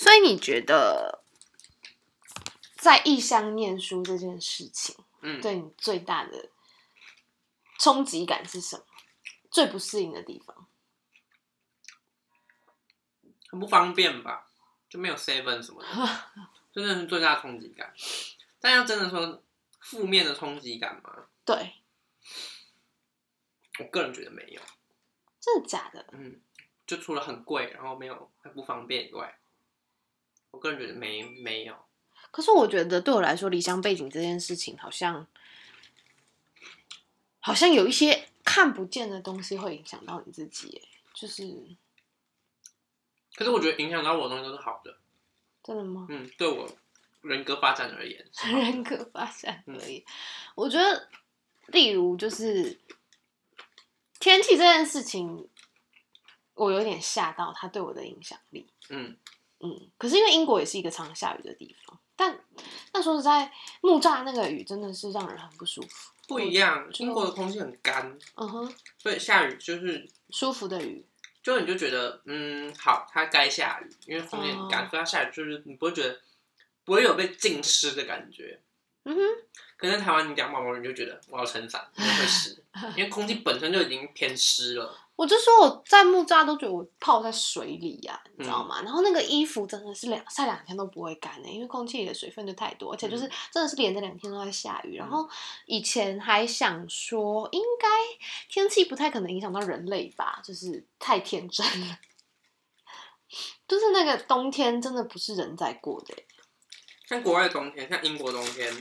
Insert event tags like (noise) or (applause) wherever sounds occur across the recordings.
所以你觉得在异乡念书这件事情，嗯，对你最大的冲击感是什么？最不适应的地方？很不方便吧？就没有 seven 什么的，(laughs) 真的是最大的冲击感。但要真的说负面的冲击感吗？对，我个人觉得没有。真的假的？嗯，就除了很贵，然后没有很不方便以外，我个人觉得没没有。可是我觉得对我来说，离乡背景这件事情好像好像有一些看不见的东西会影响到你自己耶，就是可是我觉得影响到我的东西都是好的。真的吗？嗯，对我人格发展而言 (laughs) 人格发展而已。我觉得，例如就是天气这件事情，我有点吓到它对我的影响力。嗯，嗯，可是因为英国也是一个常下雨的地方，但但说实在，木栅那个雨真的是让人很不舒服。不一样。英国的空气很干，嗯哼，所以下雨就是舒服的雨。就你就觉得，嗯，好，它该下雨，因为空气很干，哦所以它下雨就是你不会觉得不会有被浸湿的感觉。嗯哼，可是在台湾你讲毛毛雨，你就觉得我要撑伞，因为会湿，(laughs) 因为空气本身就已经偏湿了。我就说我在木栅都觉得我泡在水里呀、你知道嗯吗？然后那个衣服真的是两晒两天都不会干的、因为空气里的水分就太多，而且就是嗯真的是连着两天都在下雨。然后以前还想说，应该天气不太可能影响到人类吧，就是太天真了。就是那个冬天真的不是人在过的欸、像国外的冬天，像英国冬天，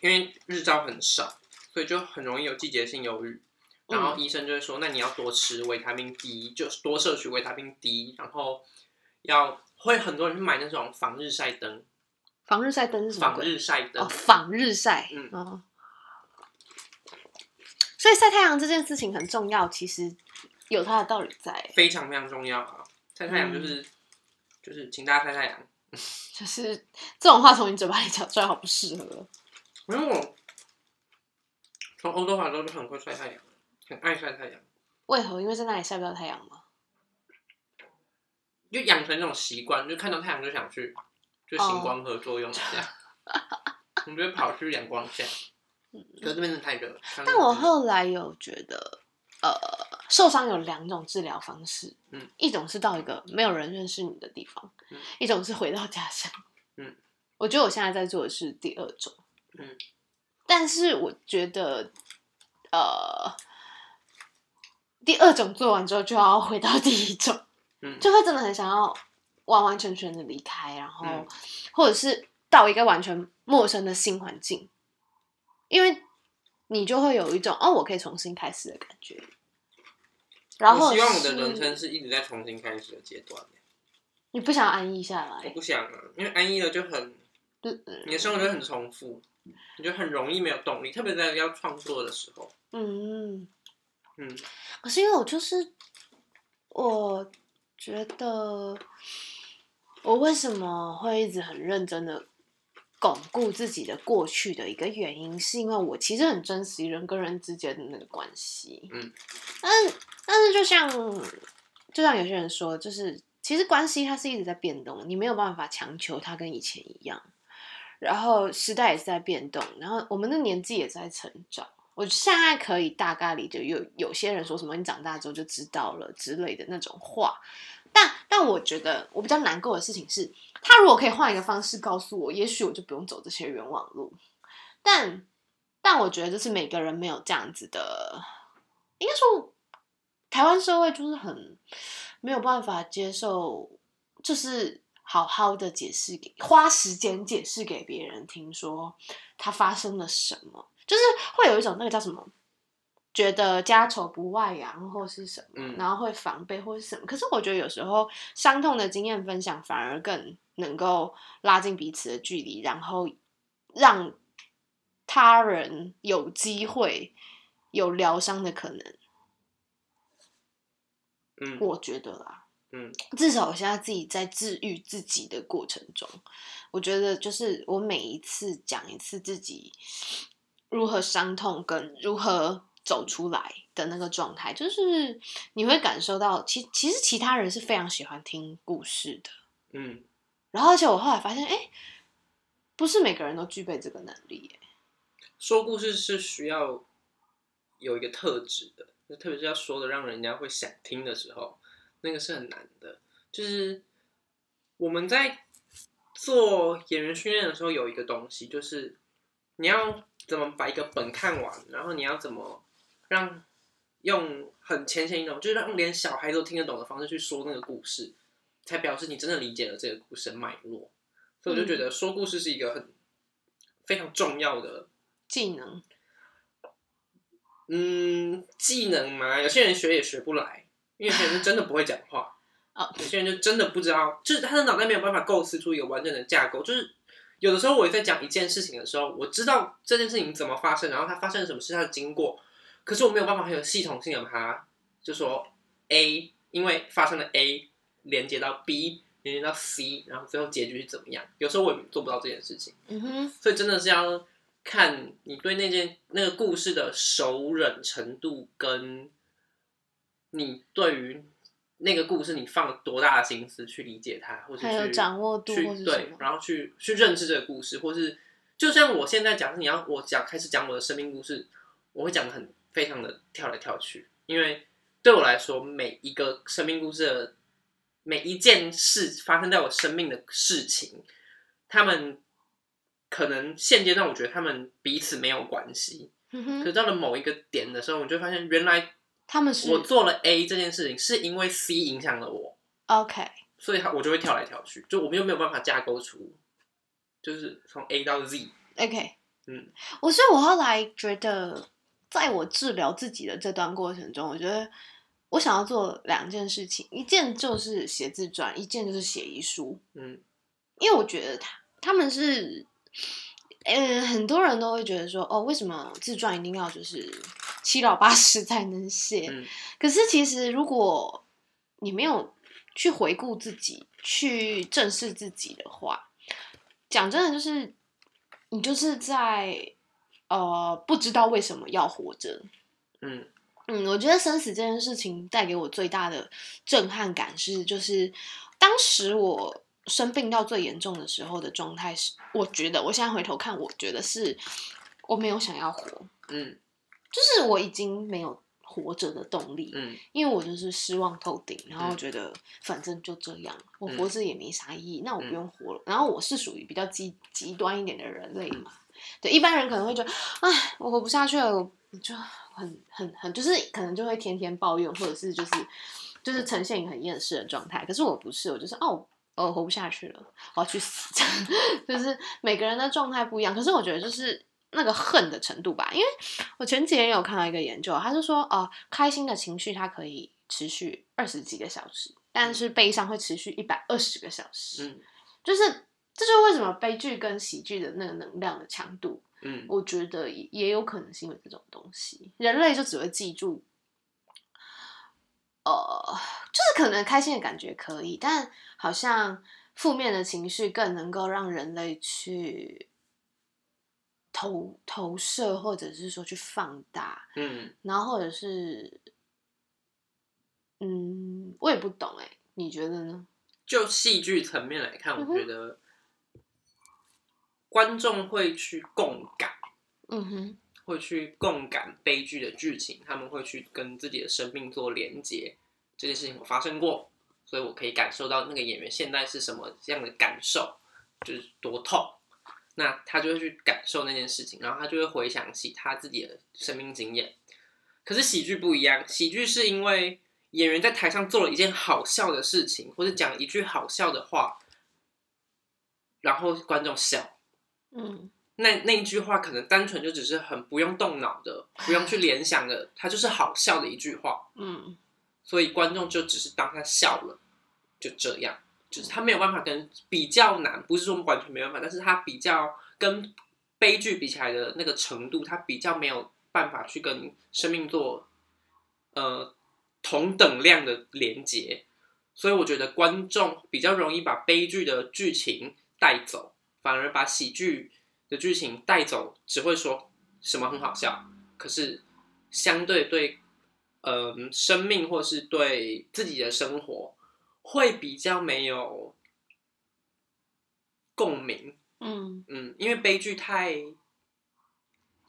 因为日照很少，所以就很容易有季节性忧郁。然后医生就会说，那你要多吃维他命 D，就是多摄取维他命 D，然后要会很多人去买那种防日晒灯，防日晒灯是什么防鬼？日晒灯哦，，防日晒。嗯哦所以晒太阳这件事情很重要，其实有它的道理在。非常非常重要啊！晒太阳就是、就是请大家晒太阳，(laughs) 就是这种话从你嘴巴里讲出来，好不适合。因为我从欧洲回来之后就很会晒太阳，很爱晒太阳，为何？因为在那里晒不到太阳吗？就养成这种习惯，就看到太阳就想去，就行光合作用一下，我们就跑去阳光下。可是这边真的太热了。但我后来有觉得，呃，受伤有两种治疗方式，嗯，一种是到一个没有人认识你的地方，嗯。一种是回到家乡，嗯，我觉得我现在在做的是第二种，嗯，但是我觉得，呃，第二种做完之后就要回到第一种，嗯 (laughs) 就会真的很想要完完全全的离开，然后、嗯或者是到一个完全陌生的新环境，因为你就会有一种哦，我可以重新开始的感觉。然后我希望我的人生是一直在重新开始的阶段。你不想安逸下来我，不想啊，因为安逸了就很，嗯你的生活就很重复，你就很容易没有动力，特别在要创作的时候。嗯，嗯可是因为我就是，我觉得我为什么会一直很认真的巩固自己的过去的一个原因，是因为我其实很珍惜人跟人之间的那个关系。嗯，但是但是就像就像有些人说，就是其实关系它是一直在变动，你没有办法强求它跟以前一样。然后时代也是在变动，然后我们的年纪也在成长。我现在可以大概理解有有些人说什么你长大之后就知道了之类的那种话，但但我觉得我比较难过的事情是，他如果可以换一个方式告诉我，也许我就不用走这些冤枉路。但但我觉得就是每个人没有这样子的，应该说台湾社会就是很没有办法接受，就是好好的解释给花时间解释给别人听，说他发生了什么，就是会有一种那个叫什么，觉得家丑不外扬或是什么，嗯然后会防备或是什么。可是我觉得有时候伤痛的经验分享反而更能够拉近彼此的距离，然后让他人有机会有疗伤的可能。嗯我觉得啦，嗯至少我现在自己在治愈自己的过程中，我觉得就是我每一次讲一次自己如何伤痛跟如何走出来的那个状态，就是你会感受到，其其实其他人是非常喜欢听故事的，嗯。然后而且我后来发现，哎，不是每个人都具备这个能力，哎，说故事是需要有一个特质的，特别是要说的让人家会想听的时候，那个是很难的。就是我们在做演员训练的时候，有一个东西，就是你要怎么把一个本看完，然后你要怎么让用很浅显易懂，就是让连小孩都听得懂的方式去说那个故事，才表示你真的理解了这个故事的脉络。所以我就觉得说故事是一个很非常重要的技能。嗯，技能嘛，有些人学也学不来，因为有些人真的不会讲话。(laughs) 哦，有些人就真的不知道，就是他的脑袋没有办法构思出一个完整的架构。就是有的时候我在讲一件事情的时候，我知道这件事情怎么发生，然后它发生了什么事，它的经过，可是我没有办法很有系统性的把它，就说 A 因为发生了 A 连接到 B 连接到 C，然后最后结局是怎么样？有时候我也做不到这件事情。嗯哼，所以真的是要看你对那件那个故事的熟忍程度，跟你对于。那个故事你放了多大的心思去理解它，或者还有掌握度，去对，然后去去认知这个故事，或是就像我现在讲，你要我讲开始讲我的生命故事，我会讲的很非常的跳来跳去，因为对我来说，每一个生命故事的每一件事发生在我生命的事情，他们可能现阶段我觉得他们彼此没有关系，可是到了某一个点的时候，我就发现原来。他们是我做了 A 这件事情，是因为 C 影响了我，OK，所以他我就会跳来跳去，就我们又没有办法架构出，就是从 A 到 Z，OK，嗯，我所以，我后来觉得，在我治疗自己的这段过程中，我觉得我想要做两件事情，一件就是写自传，一件就是写遗书，嗯，因为我觉得他他们是。嗯，很多人都会觉得说，哦，为什么自传一定要就是七老八十才能写？可是其实如果你没有去回顾自己、去正视自己的话，讲真的，就是你就是在呃不知道为什么要活着。嗯嗯，我觉得生死这件事情带给我最大的震撼感是，就是当时我。生病到最严重的时候的状态是，我觉得我现在回头看，我觉得是我没有想要活，嗯，就是我已经没有活着的动力，嗯，因为我就是失望透顶，然后觉得反正就这样，我活着也没啥意义，那我不用活了。然后我是属于比较极极端一点的人类嘛，对，一般人可能会觉得，哎，我活不下去了，我就很很很，就是可能就会天天抱怨，或者是就是就是呈现一个很厌世的状态。可是我不是，我就是哦。哦，活不下去了，我要去死！(laughs) 就是每个人的状态不一样，可是我觉得就是那个恨的程度吧。因为我前几天有看到一个研究，他是说，哦，开心的情绪它可以持续二十几个小时，但是悲伤会持续一百二十个小时。嗯，就是这就是为什么悲剧跟喜剧的那个能量的强度，嗯，我觉得也有可能是因为这种东西，人类就只会记住。呃，就是可能开心的感觉可以，但好像负面的情绪更能够让人类去投投射，或者是说去放大，嗯，然后或者是，嗯，我也不懂哎，你觉得呢？就戏剧层面来看，我觉得观众会去共感，嗯哼。会去共感悲剧的剧情，他们会去跟自己的生命做连接。这件事情我发生过，所以我可以感受到那个演员现在是什么样的感受，就是多痛。那他就会去感受那件事情，然后他就会回想起他自己的生命经验。可是喜剧不一样，喜剧是因为演员在台上做了一件好笑的事情，或者讲一句好笑的话，然后观众笑。嗯。那那一句话可能单纯就只是很不用动脑的，不用去联想的，它就是好笑的一句话。嗯，所以观众就只是当他笑了，就这样，就是他没有办法跟比较难，不是说完全没办法，但是他比较跟悲剧比起来的那个程度，他比较没有办法去跟生命做呃同等量的连接，所以我觉得观众比较容易把悲剧的剧情带走，反而把喜剧。的剧情带走，只会说什么很好笑，可是相对对，嗯，生命或是对自己的生活，会比较没有共鸣。嗯。嗯，因为悲剧太，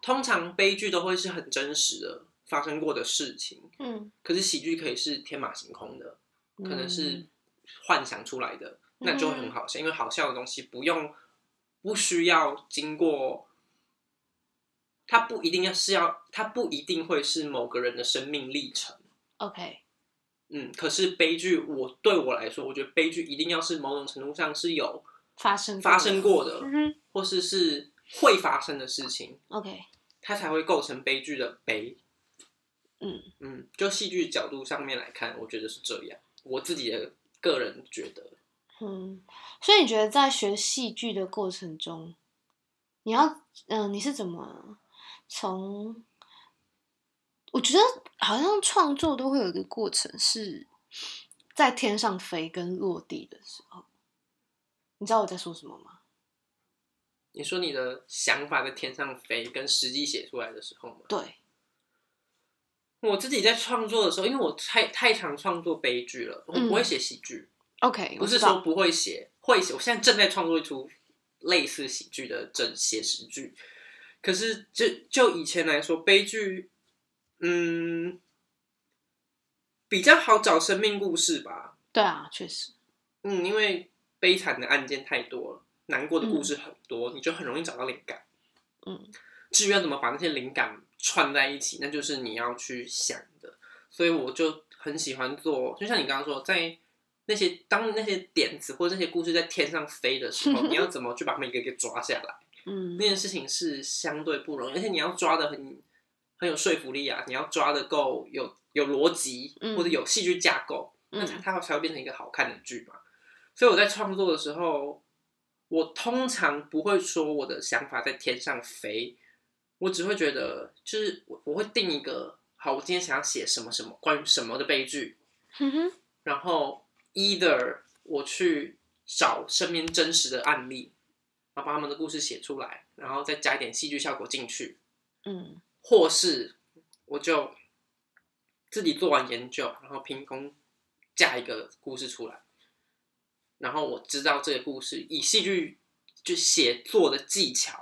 通常悲剧都会是很真实的发生过的事情，嗯，可是喜剧可以是天马行空的，可能是嗯。幻想出来的，那就会很好笑，因为好笑的东西不用不需要经过，它不一定要是要，它不一定会是某个人的生命历程。OK，嗯，可是悲剧，我对我来说，我觉得悲剧一定要是某种程度上是有发生发生过的，嗯或是是会发生的事情，，OK，它才会构成悲剧的悲。嗯嗯，就戏剧角度上面来看，我觉得是这样。我自己的个人觉得，嗯，所以你觉得在学戏剧的过程中，你要嗯、你是怎么从？我觉得好像创作都会有一个过程，是在天上飞跟落地的时候。你知道我在说什么吗？你说你的想法在天上飞，跟实际写出来的时候吗，对，我自己在创作的时候，因为我太太常创作悲剧了，我不会写喜剧，OK，不是说不会写，会写。我现在正在创作一出类似喜剧的真写实剧，可是就就以前来说，悲剧，嗯，比较好找生命故事吧。对啊，确实，嗯，因为悲惨的案件太多了，难过的故嗯事很多，你就很容易找到灵感。嗯至于要怎么把那些灵感串在一起，那就是你要去想的。所以我就很喜欢做，就像你刚刚说，在那些当那些点子或者那些故事在天上飞的时候，你要 (laughs) 怎么去把每一个给抓下来？嗯那件事情是相对不容易，而且你要抓的很很有说服力啊，你要抓的够有有逻辑，嗯或者有戏剧架构，那它才会变成一个好看的剧嘛。所以我在创作的时候，我通常不会说我的想法在天上飞，我只会觉得就是我我会定一个好，我今天想要写什么什么关于什么的悲剧，嗯哼，然后 either 我去找身边真实的案例，然后把他们的故事写出来，然后再加一点戏剧效果进去，嗯或是我就自己做完研究，然后凭空架一个故事出来，然后我知道这个故事以戏剧就写作的技巧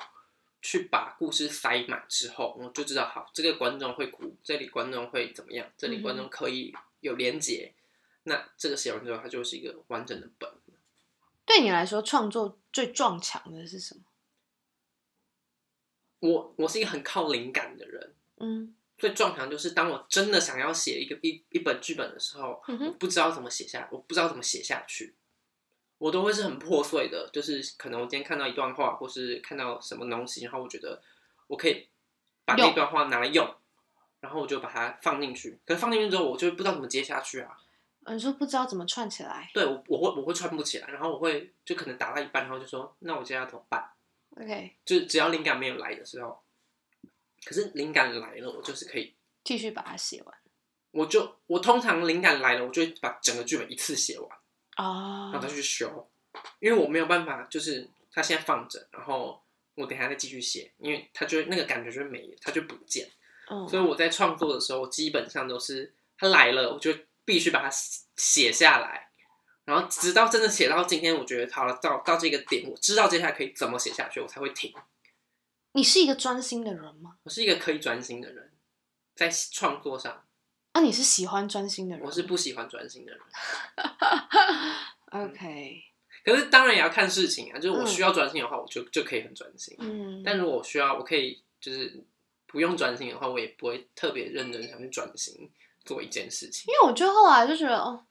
去把故事塞满之后，我就知道好，这个观众会哭，这里观众会怎么样，这里观众可以有连结，那这个写完之后，它就是一个完整的本。对你来说，创作最撞墙的是什么？我我是一个很靠灵感的人，嗯最撞墙就是当我真的想要写一个一一本剧本的时候，嗯我不知道怎么写下，我不知道怎么写下去，我都会是很破碎的。就是可能我今天看到一段话，或是看到什么东西，然后我觉得我可以把那段话拿来用，然后我就把它放进去。可是放进去之后，我就不知道怎么接下去啊。你说不知道怎么串起来对我我会我会串不起来，然后我会就可能打到一半，然后就说那我接下来怎么办？？OK，就是只要灵感没有来的时候，可是灵感来了，我就是可以继续把它写完我就我通常灵感来了，我就会把整个剧本一次写完，哦然后再去修，因为我没有办法，就是它现在放着，然后我等下再继续写，因为它就那个感觉就没了，它就不见。嗯所以我在创作的时候，我基本上都是它来了，我就必须把它写写下来，然后直到真的写到今天，我觉得好了，到到这个点，我知道接下来可以怎么写下去，我才会停。你是一个专心的人吗？我是一个可以专心的人，在创作上，啊，你是喜欢专心的人？我是不喜欢专心的人。(laughs) OK，可是当然也要看事情啊，就是我嗯需要专心的话，我就就可以很专心。嗯，但如果我需要，我可以就是不用专心的话，我也不会特别认真想去专心做一件事情因。为我就后来就觉得哦，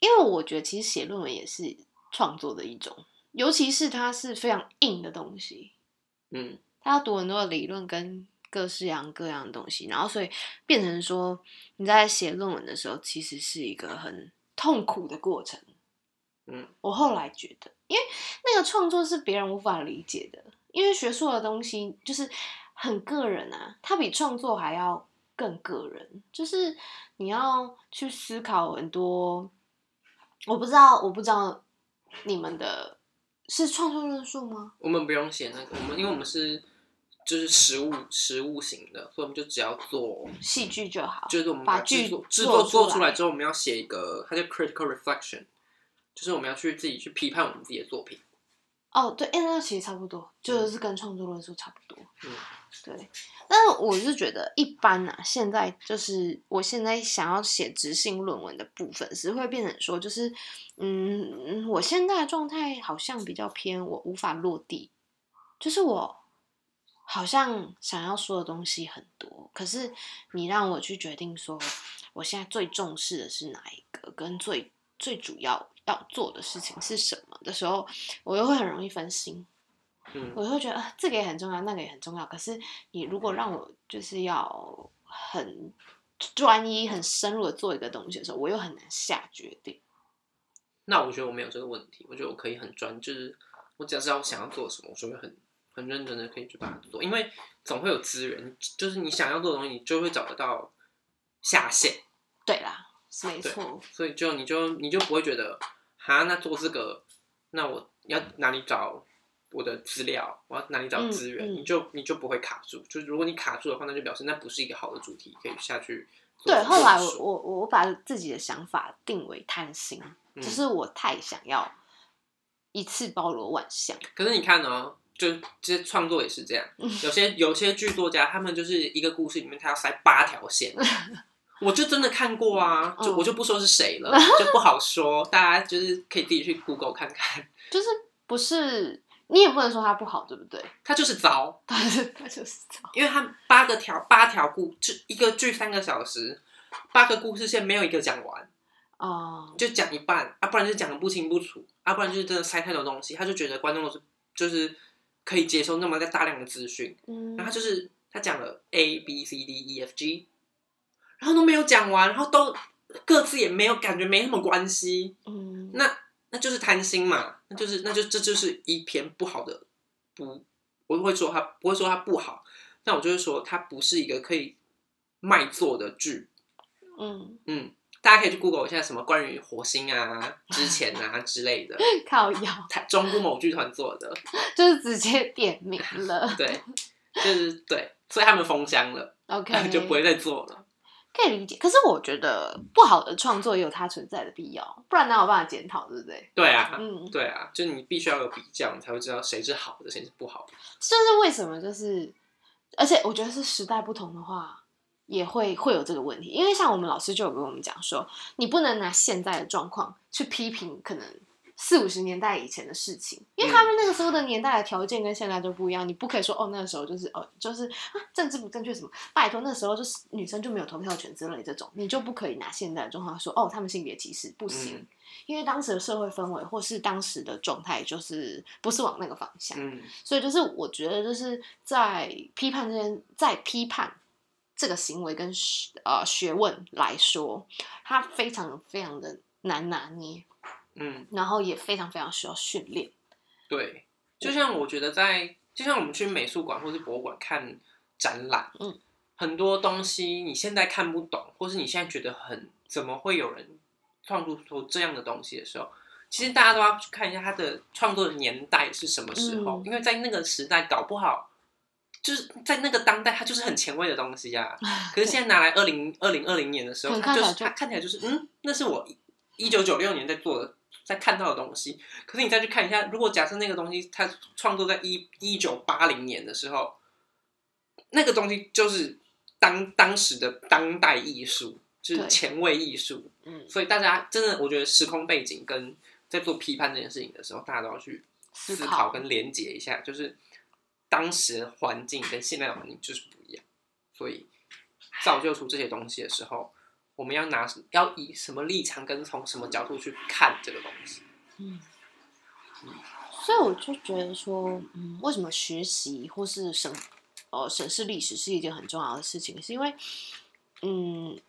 因为我觉得其实写论文也是创作的一种，尤其是它是非常硬的东西，嗯它要读很多的理论跟各式样各样的东西，然后所以变成说你在写论文的时候，其实是一个很痛苦的过程。嗯，我后来觉得，因为那个创作是别人无法理解的，因为学术的东西就是很个人啊，它比创作还要更个人，就是你要去思考很多。我不知道，我不知道你们的是创作论述吗？我们不用写那个，我们因为我们是就是实物实物型的，所以我们就只要做，戏剧就好，就是我们把剧作制作做出来做出来之后，我们要写一个，它叫 critical reflection，就是我们要去自己去批判我们自己的作品。哦，对，哎，那其实差不多，就是跟创作论述差不多。嗯，对。但是我是觉得一般啊，现在就是我现在想要写直性论文的部分，是会变成说，就是嗯，我现在的状态好像比较偏我无法落地，就是我好像想要说的东西很多，可是你让我去决定说，我现在最重视的是哪一个，跟最最主要要做的事情是什么的时候，我又会很容易分心。嗯我会觉得、呃这个也很重要，那个也很重要。可是你如果让我就是要很专一、很深入的做一个东西的时候，我又很难下决定。那我觉得我没有这个问题，我觉得我可以很专，就是我只要知道我想要做什么，我就会很很认真的可以去把它做，因为总会有资源，就是你想要做的东西，你就会找得到下线，对啦，是没错。所以就你就你就不会觉得，哈，那做这个，那我要哪里找我的资料，我要哪里找嗯资源，嗯你就你就不会卡住，就是如果你卡住的话，那就表示那不是一个好的主题，可以下去做对，后来我我我把自己的想法定为贪心，嗯就是我太想要一次包罗万象。可是你看哦，就这些创作也是这样，嗯有些有些剧作家，他们就是一个故事里面他要塞八条线，(laughs) 我就真的看过啊，就嗯我就不说是谁了，(laughs) 就不好说，大家就是可以自己去 Google 看看，就是不是你也不能说它不好，对不对？(laughs) 他就是糟，它就是糟。因为他八个条八条故，就一个剧三个小时，八个故事线没有一个讲完，哦、就讲一半啊，不然就讲的不清不楚啊，不然就是真的塞太多东西，他就觉得观众都是就是可以接受那么大量的资讯。嗯，然后他就是他讲了 A B C D E F G，然后都没有讲完，然后都各自也没有感觉没什么关系，嗯，那那就是贪心嘛，那就是那就这就是一篇不好的不，我不会说他不会说他不好，但我就会说它不是一个可以卖座的剧，嗯，嗯。大家可以去 Google 一下什么关于火星啊、之前啊 (laughs) 之类的，靠腰。台中部某剧团做的，(laughs) 就是直接点名了。(laughs) 对，就是对，所以他们封箱了，OK，就不会再做了。可以理解。可是我觉得不好的创作也有它存在的必要，不然哪有办法检讨，对不对？对啊，嗯，对啊，就是你必须要有比较，你才会知道谁是好的，谁是不好的。就是为什么就是，而且我觉得是时代不同的话。也会会有这个问题，因为像我们老师就有跟我们讲说，你不能拿现在的状况去批评可能四五十年代以前的事情，因为他们那个时候的年代的条件跟现在都不一样，你不可以说哦那个时候就是哦就是啊政治不正确什么，拜托那时候就是女生就没有投票权之类这种，你就不可以拿现在的状况说哦他们性别歧视不行，嗯。因为当时的社会氛围或是当时的状态就是不是往那个方向，嗯。所以就是我觉得就是在批判这件，在批判这个行为跟学呃学问来说，它非常非常的难拿捏，嗯，然后也非常非常需要训练。对，就像我觉得在，就像我们去美术馆或是博物馆看展览，嗯，很多东西你现在看不懂，或是你现在觉得很怎么会有人创作出这样的东西的时候，其实大家都要去看一下他的创作的年代是什么时候，嗯因为在那个时代搞不好。就是在那个当代，它就是很前卫的东西呀、可是现在拿来二零二零二零年的时候，就是看起来就它看起来就是嗯，那是我一九九六年在做的，在看到的东西。可是你再去看一下，如果假设那个东西它创作在一一九八零年的时候，那个东西就是当当时的当代艺术，就是前卫艺术。嗯，所以大家真的，我觉得时空背景跟在做批判这件事情的时候，大家都要去思思考跟连接一下，就是当时环境跟现在的环境就是不一样，所以造就出这些东西的时候，我们要拿要以什么立场跟从什么角度去看这个东西。嗯，所以我就觉得说，嗯，为什么学习或是审呃审视历史是一件很重要的事情，是因为，嗯，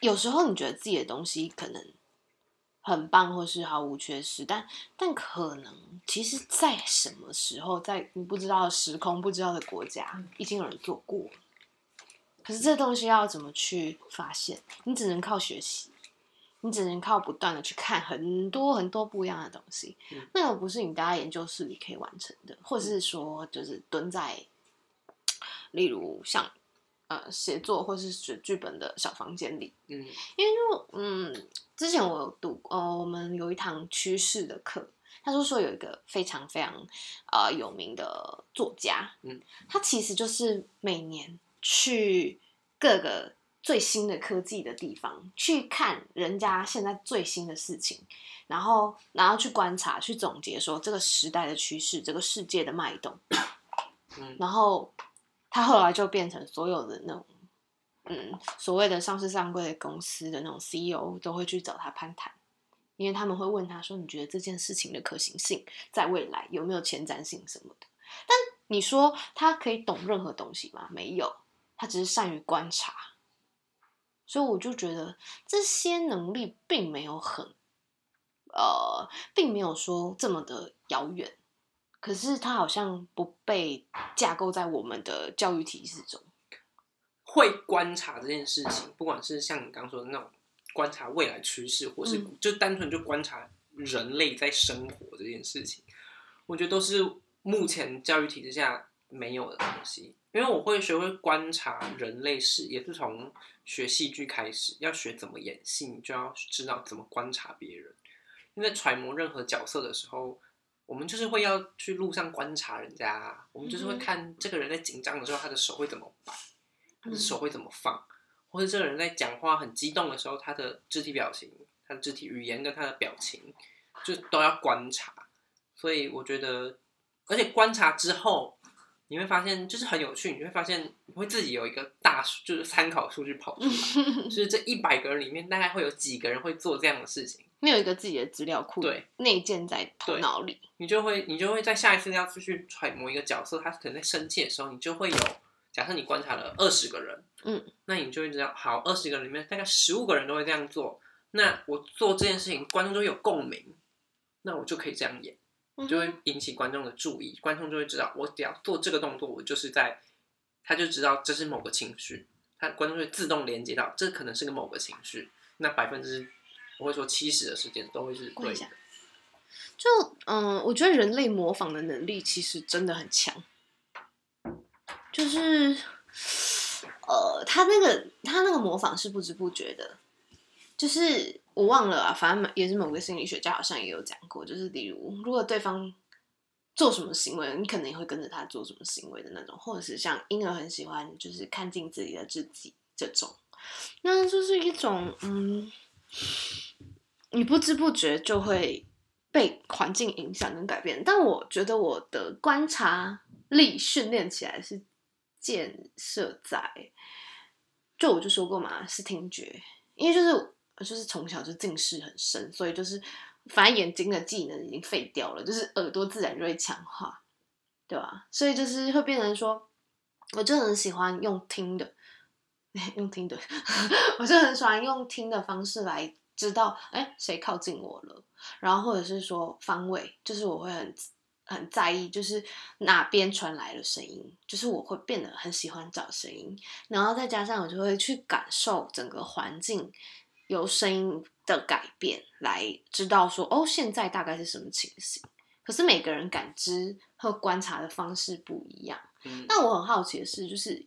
有时候你觉得自己的东西可能很棒，或是毫无缺失，但但可能其实，在什么时候，在你不知道的时空、不知道的国家，已经有人做过了。可是这东西要怎么去发现？你只能靠学习。你只能靠不断的去看很多很多不一样的东西，嗯那个不是你待在研究室里可以完成的，或者是说就是蹲在，例如像呃写作或是写剧本的小房间里，嗯因为就嗯，之前我有读呃，我们有一堂趋势的课，他就说有一个非常非常呃有名的作家，嗯，他其实就是每年去各个最新的科技的地方去看人家现在最新的事情，然后然后去观察、去总结说这个时代的趋势、这个世界的脉动，嗯然后他后来就变成所有的那种。嗯，所谓的上市上柜的公司的那种 CEO 都会去找他攀谈，因为他们会问他说：“你觉得这件事情的可行性在未来有没有前瞻性什么的？”但你说他可以懂任何东西吗？没有，他只是善于观察。所以我就觉得这些能力并没有很，呃，并没有说这么的遥远。可是他好像不被架构在我们的教育体制中。会观察这件事情，不管是像你刚刚说的那种观察未来趋势，或是嗯就单纯就观察人类在生活这件事情，我觉得都是目前教育体制下没有的东西。因为我会学会观察人类是，也是从学戏剧开始，要学怎么演戏，你就要知道怎么观察别人。因为在揣摩任何角色的时候，我们就是会要去路上观察人家啊，我们就是会嗯看这个人在紧张的时候，他的手会怎么摆。他的嗯手会怎么放，或者这个人在讲话很激动的时候，他的肢体表情、他的肢体语言跟他的表情，就都要观察。所以我觉得，而且观察之后，你会发现就是很有趣，你会发现你会自己有一个大数，就是参考数据跑出来，(laughs) 就是这一百个人里面，大概会有几个人会做这样的事情，你有一个自己的资料库，对，内建在头脑里。你就会你就会在下一次要出去揣摩一个角色，他可能在生气的时候，你就会有。假设你观察了二十个人，嗯，那你就会知道，好，二十个人里面大概十五个人都会这样做，那我做这件事情，观众就有共鸣，那我就可以这样演，嗯就会引起观众的注意，观众就会知道，我只要做这个动作，我就是在，他就知道这是某个情绪，他观众会自动连接到，这可能是个某个情绪，那百分之我会说七十的时间都会是对的，就嗯，我觉得人类模仿的能力其实真的很强，就是呃，他那个他那个模仿是不知不觉的，就是我忘了啊，反正也是某个心理学家好像也有讲过，就是例如如果对方做什么行为，你可能也会跟着他做什么行为的那种，或者是像婴儿很喜欢就是看镜子里的自己这种，那就是一种嗯，你不知不觉就会被环境影响跟改变。但我觉得我的观察力训练起来是建设在，就我就说过嘛，是听觉，因为就是就是从小就近视很深，所以就是反正眼睛的技能已经废掉了，就是耳朵自然就会强化，对吧？所以就是会变成说，我就很喜欢用听的，(laughs) 用听的，(laughs) 我就很喜欢用听的方式来知道，哎，谁靠近我了，然后或者是说方位，就是我会很很在意，就是哪边传来了声音，就是我会变得很喜欢找声音，然后再加上我就会去感受整个环境由声音的改变来知道说，哦，现在大概是什么情形。可是每个人感知和观察的方式不一样。嗯，那我很好奇的是，就是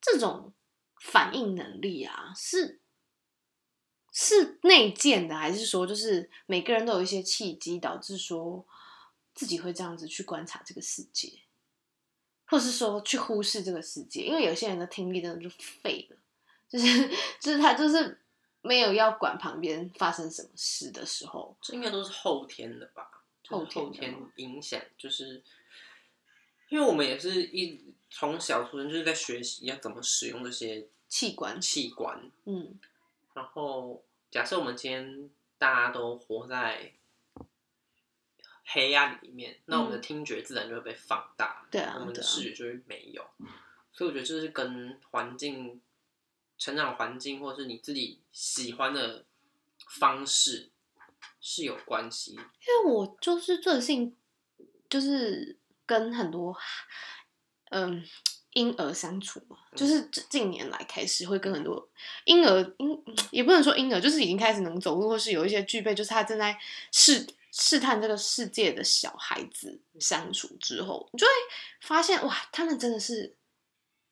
这种反应能力啊，是是内建的，还是说就是每个人都有一些契机，导致说自己会这样子去观察这个世界，或是说去忽视这个世界？因为有些人的听力真的就废了，就是就是他就是没有要管旁边发生什么事的时候，这应该都是后天的吧？就是后天后天影响，就是因为我们也是一从小出生就是在学习要怎么使用这些器官，器官，嗯然后假设我们今天大家都活在黑暗里面，那我们的嗯听觉自然就会被放大，对啊我们的视觉就会没有。所以我觉得这是跟环境、成长环境，或是你自己喜欢的方式是有关系。因为我就是最近就是跟很多嗯婴儿相处嘛，就是这近年来开始会跟很多婴儿婴 (tsk) 也不能说婴儿，就是已经开始能走路，或是有一些具备，就是他正在试试探这个世界的小孩子相处之后，你就会发现哇，他们真的是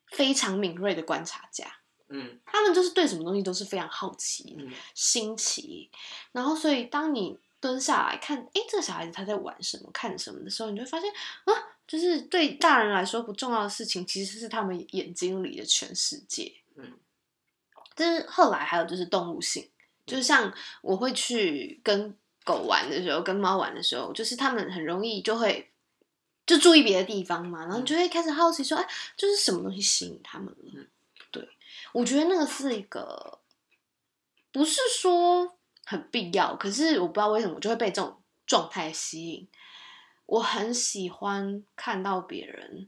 非常敏锐的观察家。嗯。他们就是对什么东西都是非常好奇、嗯。新奇，然后所以当你蹲下来看，哎，这个小孩子他在玩什么、看什么的时候，你就会发现啊，就是对大人来说不重要的事情，其实是他们眼睛里的全世界。嗯，就是后来还有就是动物性，就是像我会去跟狗玩的时候，跟猫玩的时候，就是他们很容易就会就注意别的地方嘛，然后你就会开始好奇说，哎，就是什么东西吸引他们了？我觉得那个是一个，不是说很必要，可是我不知道为什么我就会被这种状态吸引。我很喜欢看到别人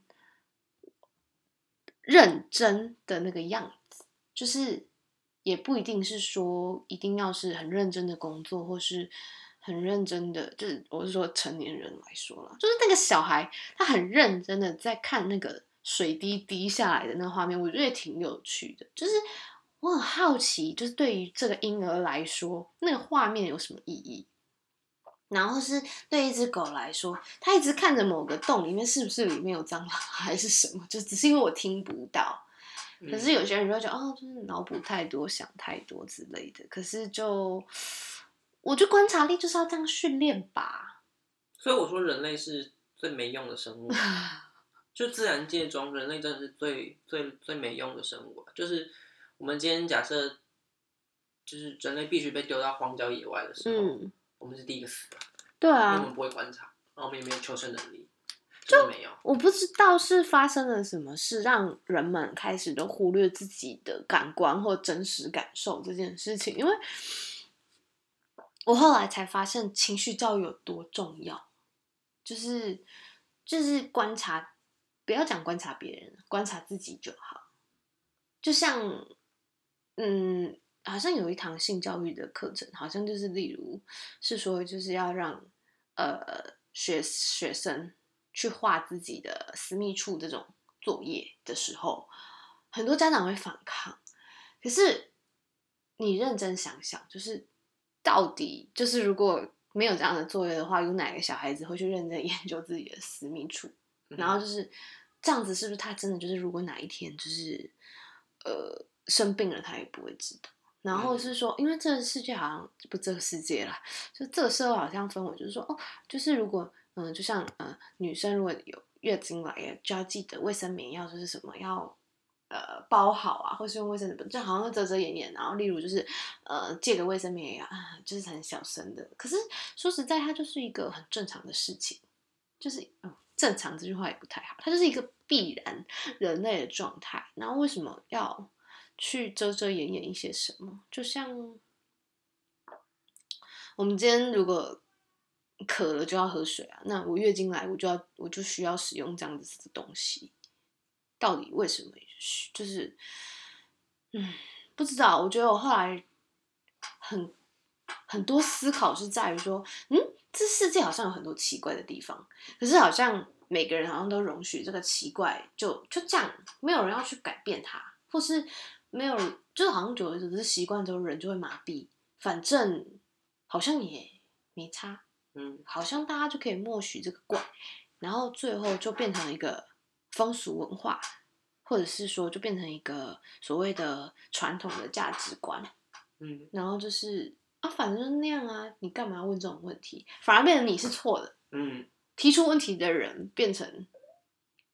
认真的那个样子，就是也不一定是说一定要是很认真的工作，或是很认真的，就是我是说成年人来说了，就是那个小孩他很认真的在看那个水滴滴下来的那个画面，我觉得也挺有趣的。就是我很好奇，就是对于这个婴儿来说，那个画面有什么意义？然后是对一只狗来说，它一直看着某个洞里面，是不是里面有蟑螂还是什么？就只是因为我听不到。可是有些人就会觉得，哦，就是脑补太多、想太多之类的。可是就，我觉得观察力就是要这样训练吧。所以我说，人类是最没用的生物。(laughs) 就自然界中，人类真的是最最最没用的生物。就是我们今天假设，就是人类必须被丢到荒郊野外的时候。我们是第一个死的，对啊，我们不会观察，然后我们也没有求生能力，就没有。我不知道是发生了什么事，让人们开始都忽略自己的感官或真实感受这件事情。因为我后来才发现，情绪教育有多重要，就是就是观察，不要讲观察别人，观察自己就好。就像，嗯。好像有一堂性教育的课程，好像就是例如是说，就是要让呃学学生去画自己的私密处这种作业的时候，很多家长会反抗。可是你认真想想，就是到底就是如果没有这样的作业的话，有哪个小孩子会去认真 (laughs) 研究自己的私密处？然后就是这样子，是不是他真的就是如果哪一天就是呃生病了，他也不会知道？然后是说，因为这个世界好像不这个世界啦，就这个社会好像氛围就是说，哦，就是如果嗯，就像呃，女生如果有月经来，就要记得卫生棉要就是什么要呃包好啊，或是用卫生纸，就好像遮遮掩掩。然后例如就是呃借个卫生棉呀，就是很小声的。可是说实在，它就是一个很正常的事情，就是嗯，正常这句话也不太好，它就是一个必然人类的状态。然后为什么要？去遮遮掩掩一些什么，就像我们今天如果渴了就要喝水啊，那我月经来我就要我就需要使用这样子的东西，到底为什么？就是嗯，不知道。我觉得我后来很很多思考是在于说，嗯，这世界好像有很多奇怪的地方，可是好像每个人好像都容许这个奇怪，就就这样，没有人要去改变它，或是。没有，就是好像久了只是习惯之后人就会麻痹，反正好像也没差，嗯，好像大家就可以默许这个怪，然后最后就变成一个风俗文化，或者是说就变成一个所谓的传统的价值观，嗯，然后就是啊，反正那样啊，你干嘛问这种问题？反而变成你是错的，嗯，提出问题的人变成，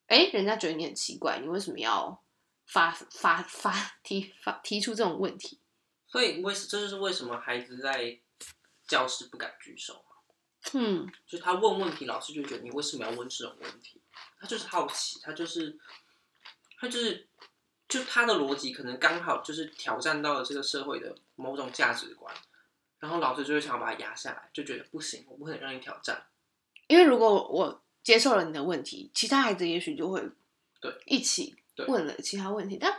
哎，人家觉得你很奇怪，你为什么要？发发发提发提出这种问题，所以为这就是为什么孩子在教室不敢举手嗯，就他问问题，老师就觉得你为什么要问这种问题？他就是好奇，他就是他就是就他的逻辑可能刚好就是挑战到了这个社会的某种价值观，然后老师就会想把它压下来，就觉得不行，我不能让你挑战。因为如果我接受了你的问题，其他孩子也许就会对一起。问了其他问题，但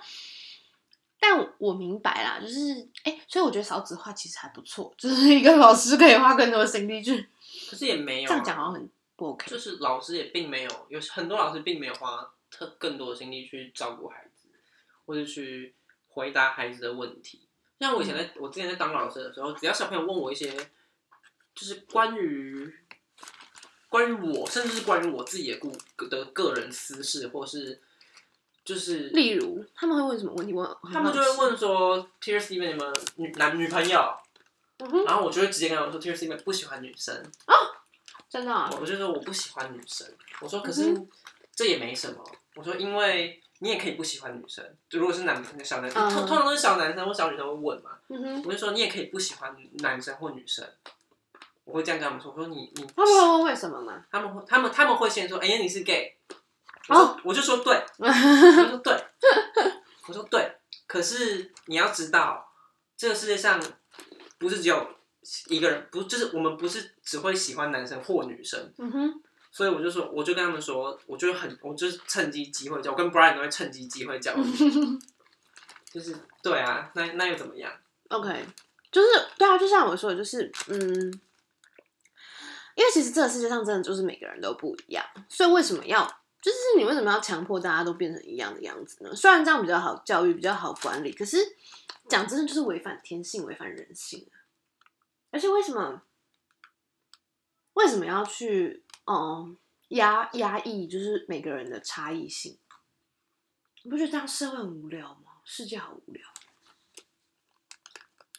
但我明白啦，就是哎，所以我觉得少子化其实还不错，就是一个老师可以花更多的心力去。(laughs) 可是也没有这样讲好像很不 OK。就是老师也并没有，有很多老师并没有花特更多的心力去照顾孩子，或者去回答孩子的问题。像我以前在我之前在当老师的时候，只要小朋友问我一些，就是关于关于我，甚至是关于我自己的故的个人私事，或是。就是，例如他们会问什么问题？问他们就会问说：“Pierce，你们女男女朋友？嗯哼，然后我就会直接跟他们说，，Tears e v e n 不喜欢女生，真的啊，我就说我不喜欢女生。我说可嗯是这也没什么。我说因为你也可以不喜欢女生，就如果是男小男通通常都是小男生或小女生会问嘛。我就说你也可以不喜欢男生或女生，我会这样跟他们说。我说你你他们会问为什么吗？他们会他们他们会先说，哎、呀你是 gay，我说、哦我就说对，(laughs) 我就说对，我说对。可是你要知道，这个世界上不是只有一个人，不就是我们不是只会喜欢男生或女生，嗯哼，所以我就说，我就跟他们说，我就很，我就是趁机机会教，我跟 Brian 都会趁机机会教育，(laughs) 就是对啊，那那又怎么样？OK，就是对啊，就像我说的，就是嗯，因为其实这个世界上真的就是每个人都不一样，所以为什么要就是你为什么要强迫大家都变成一样的样子呢？虽然这样比较好教育，比较好管理，可是讲真的就是违反天性，违反人性啊！而且为什么为什么要去嗯压压抑，就是每个人的差异性？你不觉得这样社会很无聊吗？世界好无聊。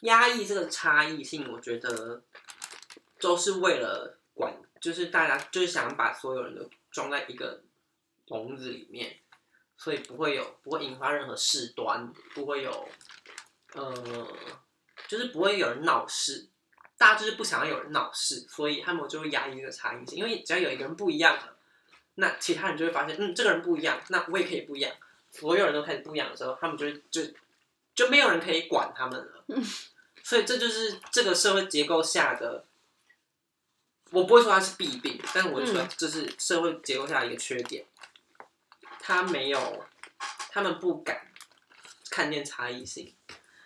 压抑这个差异性，我觉得都是为了管，就是大家就是想把所有人都装在一个笼子里面，所以不会有不会引发任何事端，不会有呃，就是不会有人闹事。大家就是不想要有人闹事，所以他们就会压抑这个差异性，因为只要有一个人不一样了，那其他人就会发现，嗯，这个人不一样，那我也可以不一样。所有人都开始不一样的时候，他们就会就就没有人可以管他们了。所以这就是这个社会结构下的，我不会说它是弊病，但是我会说嗯这是社会结构下的一个缺点。他没有，他们不敢看见差异性，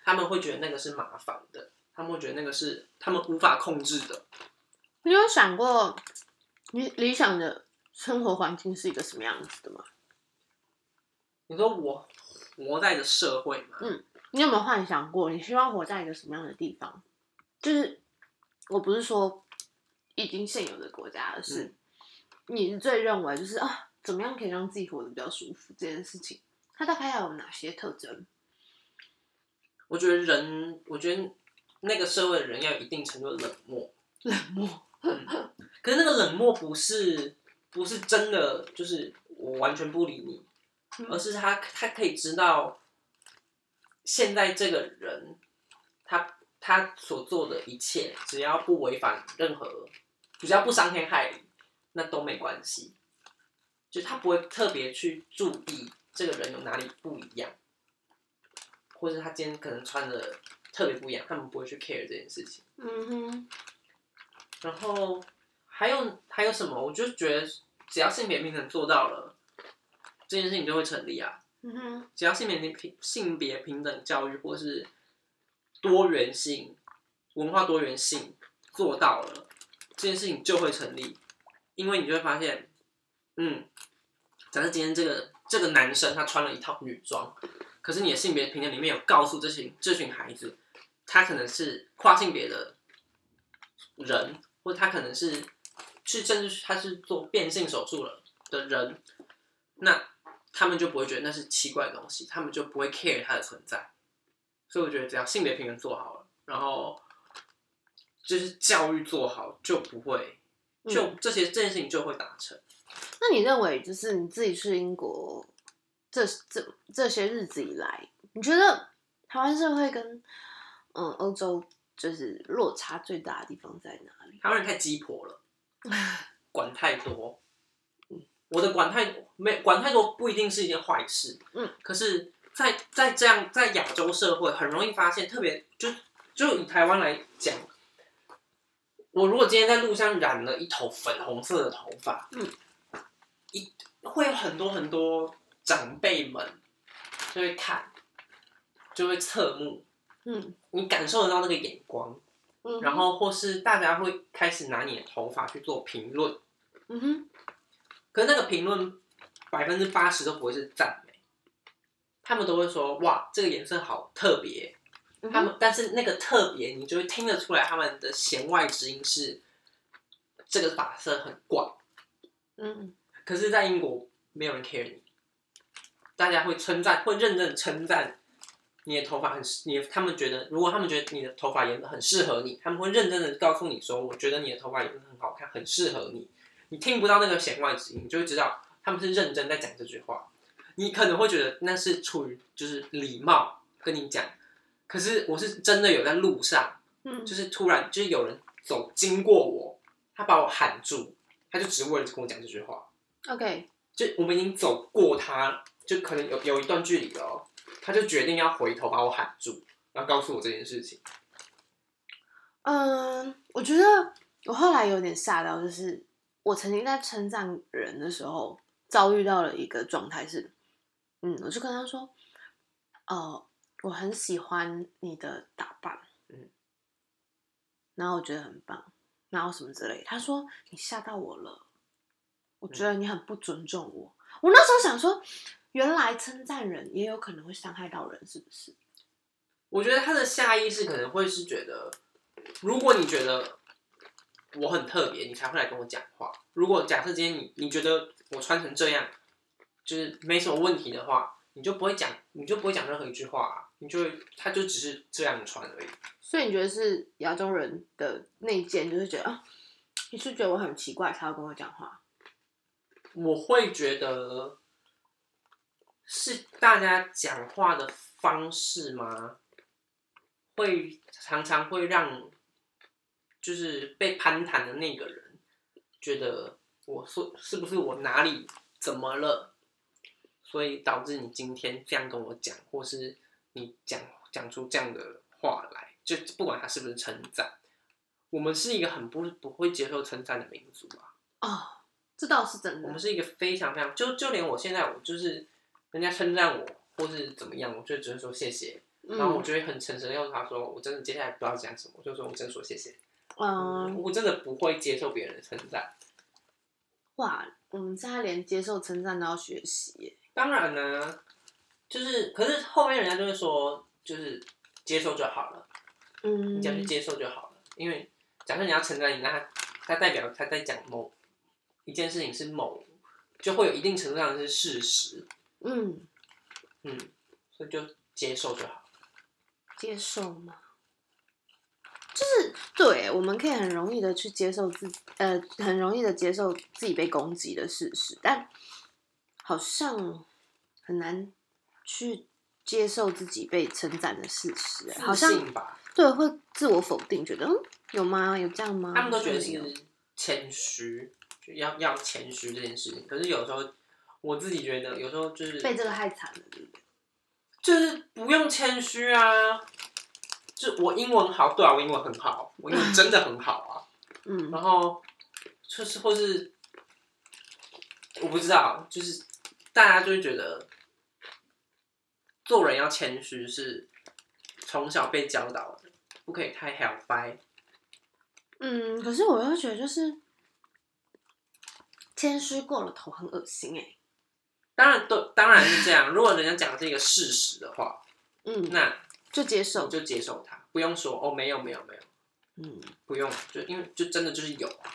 他们会觉得那个是麻烦的，他们会觉得那个是他们无法控制的。你有想过你理想的生活环境是一个什么样子的吗？你说我活在的社会嘛，嗯你有没有幻想过，你希望活在一个什么样的地方？就是我不是说已经现有的国家，而是你最认为就是啊，怎么样可以让自己活得比较舒服这件事情，它大概要有哪些特征？我觉得人，我觉得那个社会的人要有一定程度的冷漠。冷漠，可是那个冷漠不是不是真的，就是我完全不理你，嗯而是他他可以知道，现在这个人他他所做的一切，只要不违反任何，只要不伤天害理，那都没关系。就他不会特别去注意这个人有哪里不一样，或者他今天可能穿的特别不一样，他们不会去 care 这件事情。嗯哼，然后还有还有什么？我就觉得只要性别平等做到了，这件事情就会成立啊。嗯哼，只要性别平性别平等教育或是多元性、文化多元性做到了，这件事情就会成立。因为你就会发现，嗯，假设今天这个这个男生他穿了一套女装，可是你的性别平等里面有告诉这群这群孩子，他可能是跨性别的人，或者他可能是是甚至他是做变性手术了的人，那他们就不会觉得那是奇怪的东西，他们就不会 care 它的存在。所以我觉得只要性别平衡做好了，然后就是教育做好，就不会就嗯这些这件事情就会达成。那你认为就是你自己去英国这这这些日子以来，你觉得台湾社会跟嗯欧洲就是落差最大的地方在哪里？台湾人太鸡婆了，(laughs) 管太多。我的管太没管太多不一定是一件坏事，嗯，可是在，在这样在亚洲社会很容易发现，特别就就以台湾来讲，我如果今天在路上染了一头粉红色的头发，嗯，一会有很多很多长辈们就会看，就会侧目，嗯。你感受得到那个眼光，嗯，然后或是大家会开始拿你的头发去做评论，嗯哼，可是那个评论百分之八十都不会是赞美，他们都会说哇这个颜色好特别，嗯他们但是那个特别你就会听得出来他们的弦外之音是这个发色很怪，嗯。可是，在英国没有人 care 你，大家会称赞，会认真称赞你的头发很适你他们觉得，如果他们觉得你的头发颜色很适合你，他们会认真的告诉你说，我觉得你的头发颜色很好看，很适合你。你听不到那个弦外之音，你就会知道他们是认真在讲这句话。你可能会觉得那是出于就是礼貌跟你讲，可是我是真的有在路上，嗯，就是突然就是有人走经过我，他把我喊住，他就只为了跟我讲这句话。OK，就我们已经走过他，就可能有有一段距离了哦，他就决定要回头把我喊住，然后告诉我这件事情。嗯，我觉得我后来有点吓到，就是我曾经在称赞人的时候，遭遇到了一个状态是，嗯，我就跟他说，呃，我很喜欢你的打扮，嗯，然后我觉得很棒，然后什么之类，他说你吓到我了，我觉得你很不尊重我。我那时候想说，原来称赞人也有可能会伤害到人，是不是？我觉得他的下意识可能会是觉得，如果你觉得我很特别，你才会来跟我讲话。如果假设今天你你觉得我穿成这样，就是没什么问题的话，你就不会讲，你就不会讲任何一句话啊，你就会他就只是这样穿而已。所以你觉得是亚洲人的内建，就是觉得啊，你是觉得我很奇怪才要跟我讲话？我会觉得是大家讲话的方式吗？会常常会让就是被攀谈的那个人觉得我说是不是我哪里怎么了，所以导致你今天这样跟我讲，或是你讲讲出这样的话来，就不管他是不是称赞，我们是一个很不不会接受称赞的民族啊。哦，这倒是真的我们。是一个非常非常，就就连我现在我就是人家称赞我或是怎么样，我就只能说谢谢，然后我嗯就会很诚实的告诉他说，我真的接下来不知道讲什么，我就说我真的说谢谢，嗯，我真的不会接受别人的称赞。哇，我们现在连接受称赞都要学习耶。当然呢，就是可是后面人家就会说，就是接受就好了，嗯你只要去接受就好了，因为假设你要称赞你，那他他代表他在讲某一件事情是某，就会有一定程度上是事实，嗯，嗯，所以就接受就好。接受吗？就是对，我们可以很容易的去接受自己，呃，很容易的接受自己被攻击的事实，但好像很难去接受自己被称赞的事实，好像，对会自我否定，觉得嗯，有吗？有这样吗？他们都觉得是谦虚，就要要谦虚这件事情。可是有时候我自己觉得，有时候就是被这个害惨了，对不对？就是不用谦虚啊。就我英文好，对啊，我英文很好，我英文真的很好啊。(laughs) 嗯然后就是或是我不知道，就是大家就会觉得做人要谦虚，是从小被教导的，不可以太 hell 掰。嗯，可是我又觉得就是谦虚过了头很恶心哎、当然都当然是这样。如果人家讲的是一个事实的话，嗯，那就接受，就接受它，不用说哦没有没有没有，嗯不用，就因为就真的就是有啊，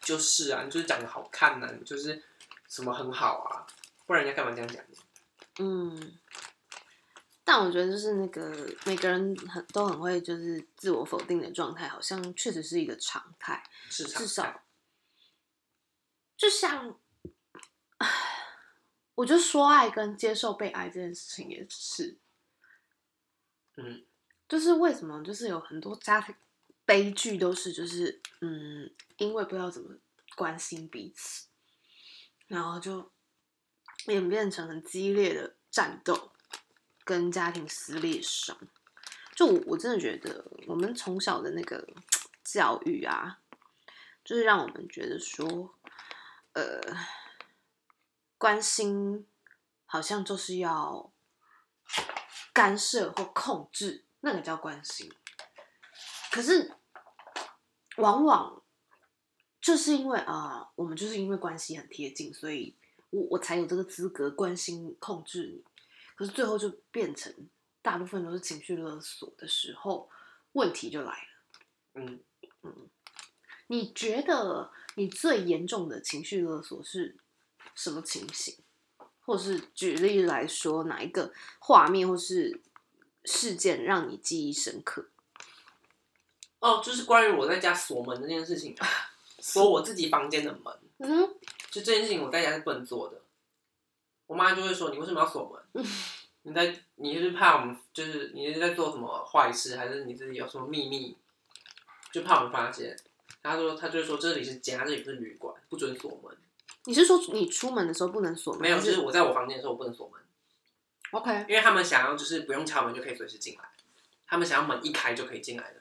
就是啊，你就是长得好看呐、你就是什么很好啊，不然人家干嘛这样讲你？嗯。但我觉得就是那个每个人很都很会就是自我否定的状态，好像确实是一个常态。市场至少，就像，唉我觉得说爱跟接受被爱这件事情也是，嗯，就是为什么就是有很多家庭悲剧都是就是嗯，因为不知道怎么关心彼此，然后就演变成很激烈的战斗，跟家庭撕裂伤。就我我真的觉得我们从小的那个教育啊，就是让我们觉得说，呃，关心好像就是要干涉或控制，那个叫关心。可是往往就是因为啊、呃我们就是因为关系很贴近，所以我我才有这个资格关心控制你。可是最后就变成大部分都是情绪勒索的时候，问题就来了。嗯，你觉得你最严重的情绪勒索是什么情形？或是举例来说，哪一个画面或是事件让你记忆深刻？哦，就是关于我在家锁门这件事情啊，(laughs) 锁我自己房间的门，嗯，就这件事情我在家是不能做的。我妈就会说：“你为什么要锁门？你在你是怕我们就是你是在做什么坏事，还是你自己有什么秘密？就怕我们发现。”她说：“她就会说这里是家，这里不是旅馆，不准锁门。你是说你出门的时候不能锁门？没有，就是是我在我房间的时候我不能锁门，OK。因为他们想要就是不用敲门就可以随时进来，他们想要门一开就可以进来的，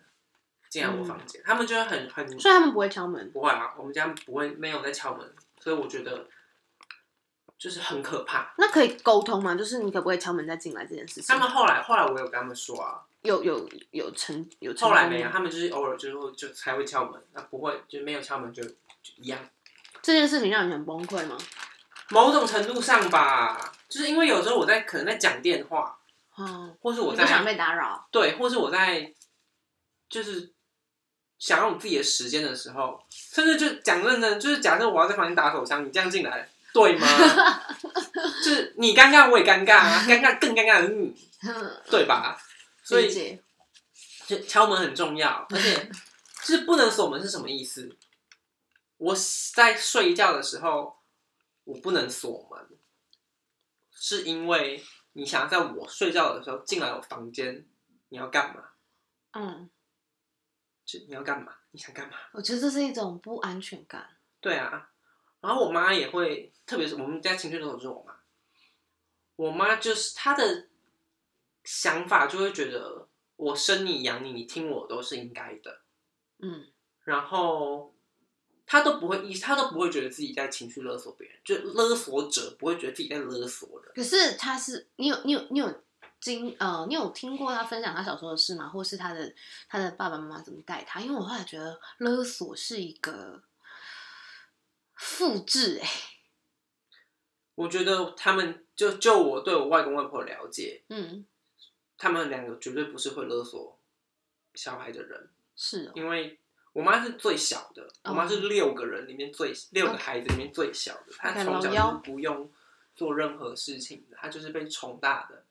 进来我房间，他们就会很很所以他们不会敲门。不会啊，我们家不会没有在敲门，所以我觉得就是很可怕。那可以沟通吗？就是你可不可以敲门再进来这件事情？他们后来后来我有跟他们说啊，有有有成有成后来没有，吗他们就是偶尔就会就才会敲门，那不会就没有敲门就就一样。这件事情让你很崩溃吗？某种程度上吧，就是因为有时候我在可能在讲电话，嗯，或是我在不想被打扰。对，或是我在就是想要我自己的时间的时候，甚至就讲认真，就是假设我要在房间打手枪，你这样进来，对吗？(laughs) 就是你尴尬，我也尴尬啊，(laughs) 尴尬更尴尬的是你，对吧？所以。就敲门很重要，而且就是不能锁门是什么意思？我在睡觉的时候，我不能锁门，是因为你想要在我睡觉的时候进来我房间，你要干嘛？嗯，就你要干嘛？你想干嘛？我觉得这是一种不安全感。对啊，然后我妈也会，特别是我们家情绪勒索就是我妈，我妈就是她的想法就会觉得我生你养你，你听我都是应该的，嗯，然后她都不会意，他都不会觉得自己在情绪勒索别人，就勒索者不会觉得自己在勒索人。可是他是你有你有你有经呃，你有听过他分享他小时候的事吗？或是他的他的爸爸妈妈怎么带他？因为我后来觉得勒索是一个复制、哎，我觉得他们就就我对我外公外婆的了解，嗯，他们两个绝对不是会勒索小孩的人。是哦，因为我妈是最小的，我妈是六个人里面最六个孩子里面最小的，她从小是不用做任何事情的，她就是被宠大的。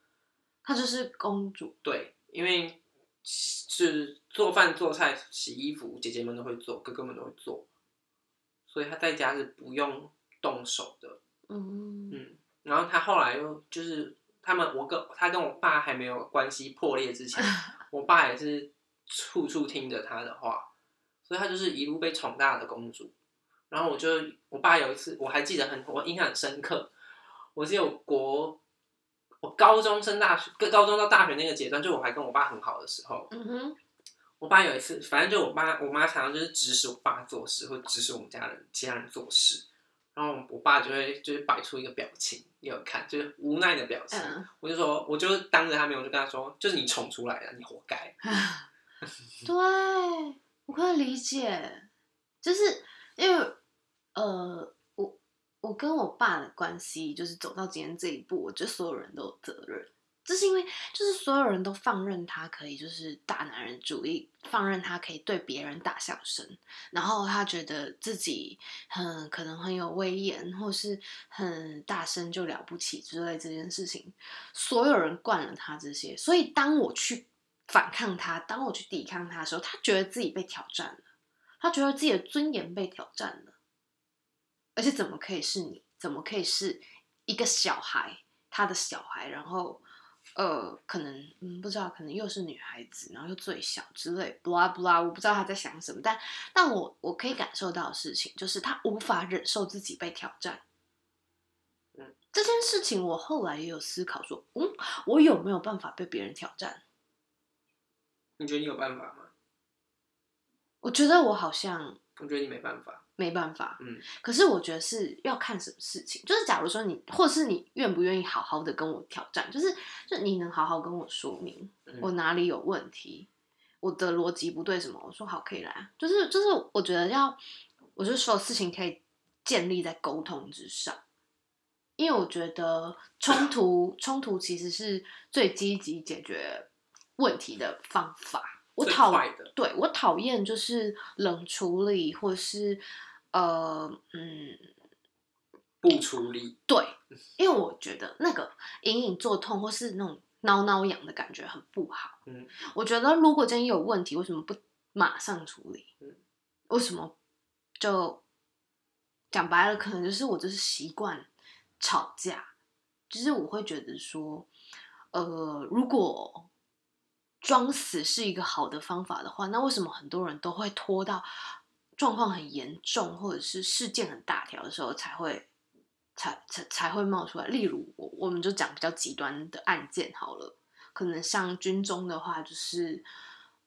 她就是公主，对，因为是做饭、做菜、洗衣服，姐姐们都会做，哥哥们都会做，所以她在家是不用动手的。嗯嗯，然后她后来又就是他们，我跟她跟我爸还没有关系破裂之前，(laughs) 我爸也是处处听着她的话，所以她就是一路被宠大的公主。然后我就，我爸有一次我还记得很，我印象很深刻，我记得有国，我高中升大学，高中到大学那个阶段，就我还跟我爸很好的时候，嗯哼，我爸有一次，反正就我爸我妈常常就是指使我爸做事，或指使我们家人其他人做事，然后我爸就会就是摆出一个表情，也有看，就是无奈的表情。嗯，我就说，我就当着他面，我就跟他说，就是你宠出来的，你活该。(laughs) 对，我可以理解，就是因为呃，我我跟我爸的关系就是走到今天这一步，我觉得所有人都有责任。这是因为，就是所有人都放任他可以，就是大男人主义，放任他可以对别人大小声，然后他觉得自己很可能很有威严，或是很大声就了不起之类这件事情，所有人惯了他这些，所以当我去反抗他，当我去抵抗他的时候，他觉得自己被挑战了，他觉得自己的尊严被挑战了，而且怎么可以是你？怎么可以是一个小孩，他的小孩，然后呃，可能嗯不知道，可能又是女孩子，然后又最小之类，blah blah，我不知道他在想什么，但但我我可以感受到的事情就是他无法忍受自己被挑战。这件事情我后来也有思考说，嗯，我有没有办法被别人挑战？你觉得你有办法吗？我觉得我好像我觉得你没办法。没办法，嗯，可是我觉得是要看什么事情，就是假如说你，或者是你愿不愿意好好的跟我挑战，就是就你能好好跟我说明嗯我哪里有问题，我的逻辑不对什么，我说好可以来啊，就是就是我觉得要，我就所有事情可以建立在沟通之上，因为我觉得冲突冲突其实是最积极解决问题的方法。我最讨对我讨厌就是冷处理，或是呃嗯不处理。对，因为我觉得那个隐隐作痛，或是那种挠挠痒的感觉很不好。嗯，我觉得如果真有问题，为什么不马上处理？嗯，为什么就讲白了，可能就是我就是习惯吵架，就是我会觉得说，呃，如果装死是一个好的方法的话，那为什么很多人都会拖到状况很严重或者是事件很大条的时候才会才才才会冒出来？例如，我我们就讲比较极端的案件好了，可能像军中的话，就是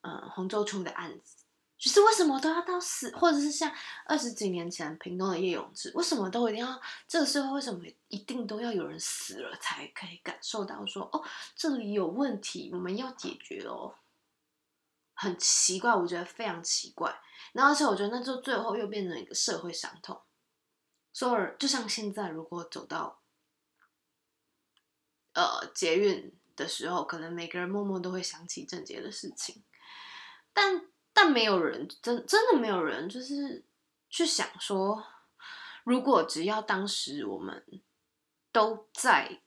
嗯、洪州冲的案子。就是为什么都要到死，或者是像二十几年前屏东的叶永志，为什么都一定要这个社会为什么一定都要有人死了才可以感受到说哦这里有问题，我们要解决哦，很奇怪，我觉得非常奇怪。然后而且我觉得那就最后又变成一个社会伤痛，所有人就像现在如果走到呃捷运的时候，可能每个人默默都会想起郑捷的事情，但。但没有人真真的没有人，就是去想说，如果只要当时我们都在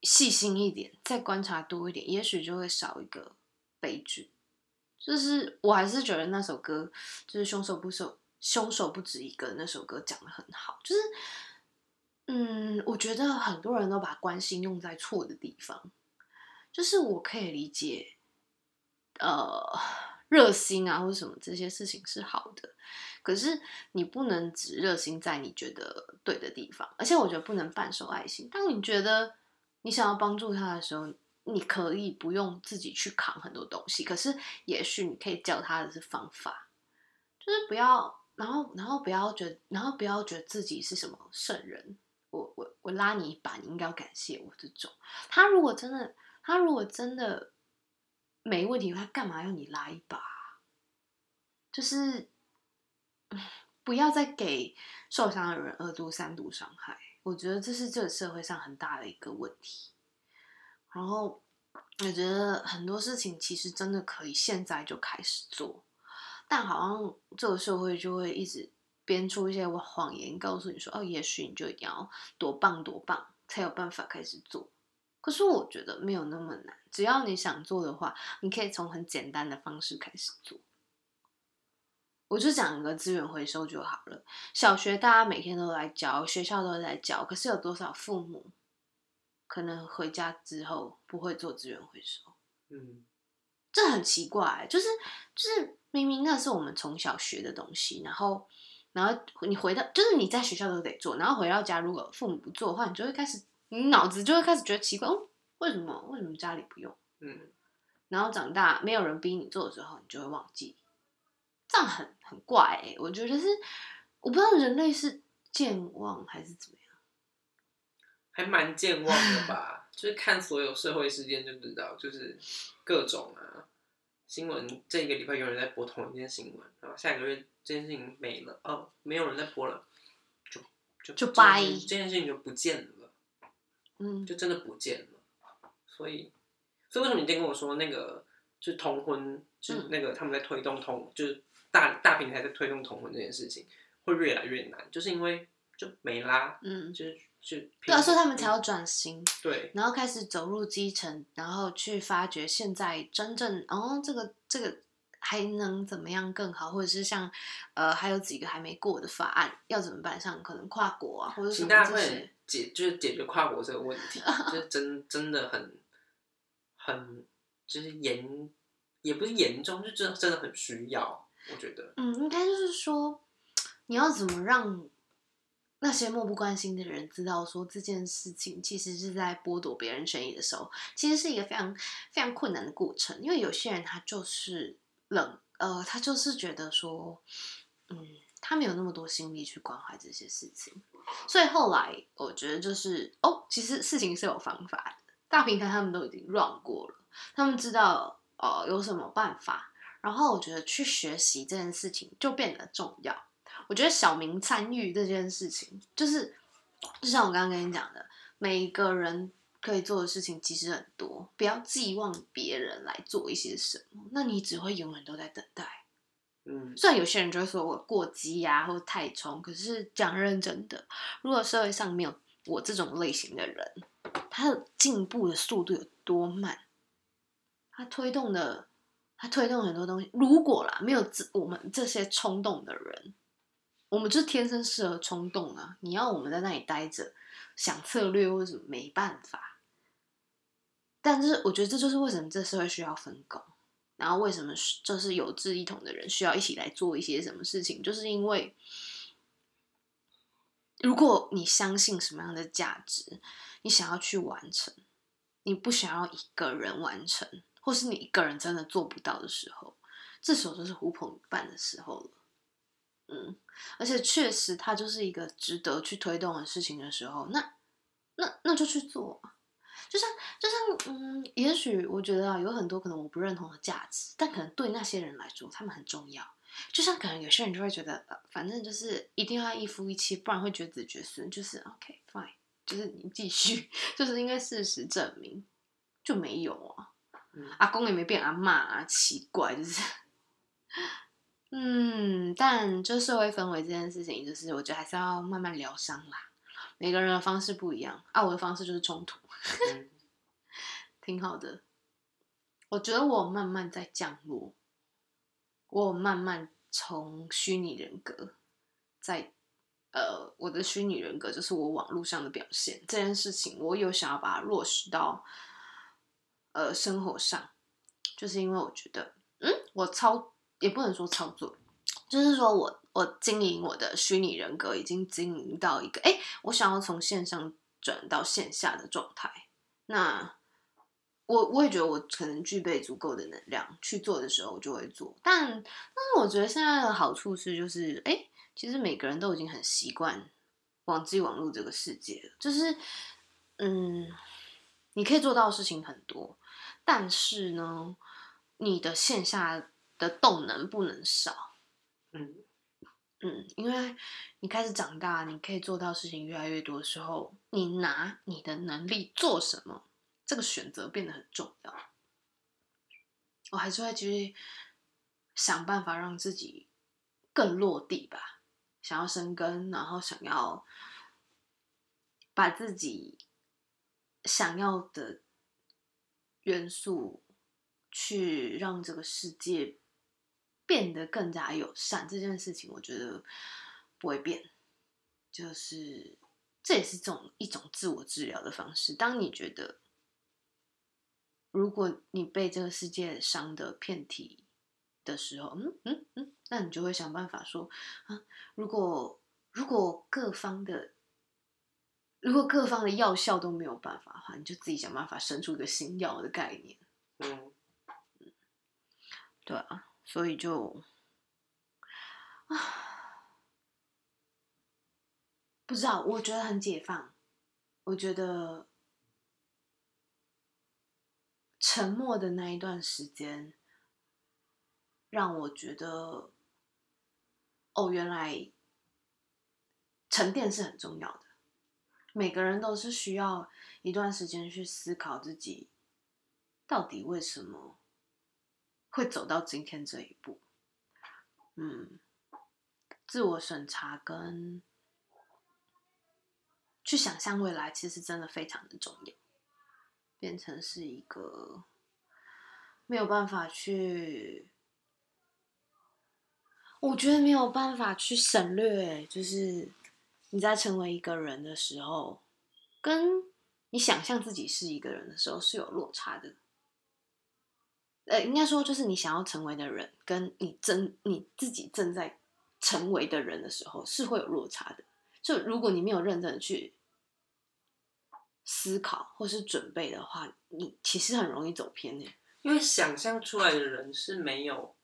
细心一点，再观察多一点，也许就会少一个悲剧。就是我还是觉得那首歌，就是凶手不手，凶手不止一个，那首歌讲的很好。就是，嗯，我觉得很多人都把关心用在错的地方。就是我可以理解，呃。热心啊，或者什么这些事情是好的，可是你不能只热心在你觉得对的地方，而且我觉得不能半手爱心。当你觉得你想要帮助他的时候，你可以不用自己去扛很多东西，可是也许你可以教他的是方法，就是不要，然后然后不要觉得，然后不要觉得自己是什么圣人，我我我拉你一把，你应该要感谢我这种。他如果真的，他如果真的。没问题，他干嘛要你拉一把？就是不要再给受伤的人二度、三度伤害。我觉得这是这个社会上很大的一个问题。然后我觉得很多事情其实真的可以现在就开始做，但好像这个社会就会一直编出一些谎言，告诉你说：“哦，也许你就一定要多棒多棒，才有办法开始做。”可是我觉得没有那么难，只要你想做的话，你可以从很简单的方式开始做。我就讲一个资源回收就好了。小学大家每天都来教，学校都在教，可是有多少父母可能回家之后不会做资源回收？嗯，这很奇怪，就是就是明明那是我们从小学的东西，然后然后你回到就是你在学校都得做，然后回到家如果父母不做的话，你就会开始。你脑子就会开始觉得奇怪，哦，为什么？为什么家里不用？嗯，然后长大没有人逼你做的时候，你就会忘记，这样很很怪哎。我觉得是，我不知道人类是健忘还是怎么样，还蛮健忘的吧？就是看所有社会事件就知道，就是各种啊新闻，这一个礼拜有人在播同一件新闻，然后下一个月这件事情没了，哦，没有人在播了，就就就掰，这件事情就不见了。嗯，就真的不见了，所以，所以为什么你今天跟我说那个就是同婚，就是那个他们在推动同，就是大大平台在推动同婚这件事情会越来越难，就是因为就没啦，嗯，就是就对啊，所以他们才要转型，对，然后开始走入基层，然后去发掘现在真正哦，这个这个还能怎么样更好，或者是像呃还有几个还没过的法案要怎么办，像可能跨国啊或者什么这些。解就是解决跨国这个问题，(laughs) 就是真真的很很就是严，也不是严重，就真真的很需要，我觉得。嗯，应该就是说，你要怎么让那些漠不关心的人知道，说这件事情其实是在剥夺别人权益的时候，其实是一个非常非常困难的过程。因为有些人他就是冷，呃，他就是觉得说，嗯，他没有那么多心力去关怀这些事情。所以后来我觉得就是哦，其实事情是有方法的。大平台他们都已经 run 过了，他们知道呃有什么办法。然后我觉得去学习这件事情就变得重要。我觉得小明参与这件事情，就是就像我刚刚跟你讲的，每一个人可以做的事情其实很多，不要寄望别人来做一些什么，那你只会永远都在等待。嗯，虽然有些人就会说我过激呀，或太冲，可是讲认真的，如果社会上没有我这种类型的人，他的进步的速度有多慢，他推动的，他推动很多东西。如果啦，没有这我们这些冲动的人，我们就是天生适合冲动啊！你要我们在那里待着想策略或者什么，没办法。但是我觉得这就是为什么这社会需要分工，然后为什么就是有志一同的人需要一起来做一些什么事情，就是因为。如果你相信什么样的价值，你想要去完成，你不想要一个人完成，或是你一个人真的做不到的时候，这时候就是呼朋引伴的时候了。嗯，而且确实，它就是一个值得去推动的事情的时候，那那那就去做。就像就像嗯，也许我觉得啊，有很多可能我不认同的价值，但可能对那些人来说，他们很重要。就像可能有些人就会觉得，呃，反正就是一定要一夫一妻，不然会绝子绝孙。就是 OK fine，就是你继续，(laughs) 就是因为事实证明就没有啊。阿公也没变阿妈啊，奇怪，就是，(laughs) 嗯，但就社会氛围这件事情，就是我觉得还是要慢慢疗伤啦。每个人的方式不一样啊，我的方式就是冲突，(laughs) 挺好的。我觉得我慢慢在降落。我慢慢从虚拟人格，在呃，我的虚拟人格就是我网络上的表现这件事情，我有想要把它落实到呃生活上，就是因为我觉得，嗯，我操也不能说操作，就是说我我经营我的虚拟人格已经经营到一个，哎，我想要从线上转到线下的状态，那。我我也觉得我可能具备足够的能量去做的时候，我就会做。但但是我觉得现在的好处是，就是哎，其实每个人都已经很习惯网际网络这个世界了。就是嗯，你可以做到的事情很多，但是呢，你的线下的动能不能少。嗯嗯，因为你开始长大，你可以做到事情越来越多的时候，你拿你的能力做什么？这个选择变得很重要，我还是会继续想办法让自己更落地吧，想要生根，然后想要把自己想要的元素去让这个世界变得更加友善。这件事情我觉得不会变，就是这也是种一种自我治疗的方式。当你觉得。如果你被这个世界伤的遍体的时候，嗯嗯嗯，那你就会想办法说啊，如果如果各方的如果各方的药效都没有办法的话，你就自己想办法生出一个新药的概念。嗯嗯，对啊，所以就啊，不知道，我觉得很解放，我觉得。沉默的那一段时间，让我觉得，哦，原来沉淀是很重要的。每个人都是需要一段时间去思考自己到底为什么会走到今天这一步。嗯，自我审查跟去想象未来，其实真的非常的重要。变成是一个没有办法去，我觉得没有办法去省略。就是你在成为一个人的时候，跟你想象自己是一个人的时候是有落差的。呃，应该说就是你想要成为的人，跟你真你自己正在成为的人的时候是会有落差的。就如果你没有认真的去。思考或是准备的话，你其实很容易走偏的。因为想象出来的人是没有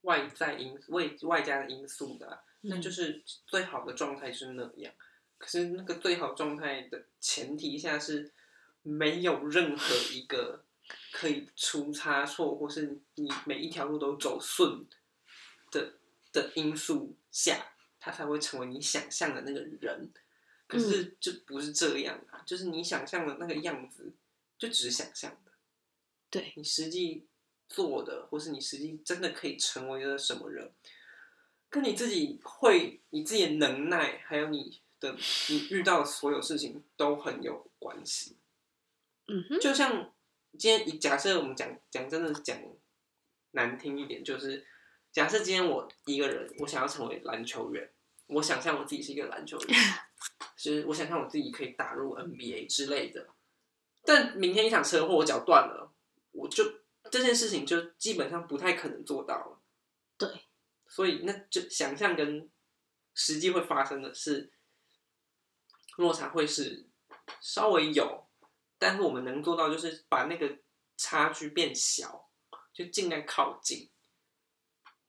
外在因外外加的因素的，那就是最好的状态是那样。可是那个最好状态的前提下是没有任何一个可以出差错，或是你每一条路都走顺的的因素下，他才会成为你想象的那个人。可是就不是这样啊，就是你想象的那个样子，就只是想象的。对你实际做的，或是你实际真的可以成为了什么人，跟你自己会、你自己的能耐，还有你的你遇到的所有事情都很有关系。嗯哼，就像今天以假设我们讲讲真的讲难听一点，就是假设今天我一个人，我想要成为篮球员，我想象我自己是一个篮球员，(laughs) 就是我想象我自己可以打入 NBA 之类的。但明天一场车祸，我脚断了，我就这件事情就基本上不太可能做到了。对，所以那就想象跟实际会发生的是落差会是稍微有，但是我们能做到就是把那个差距变小，就尽量靠近，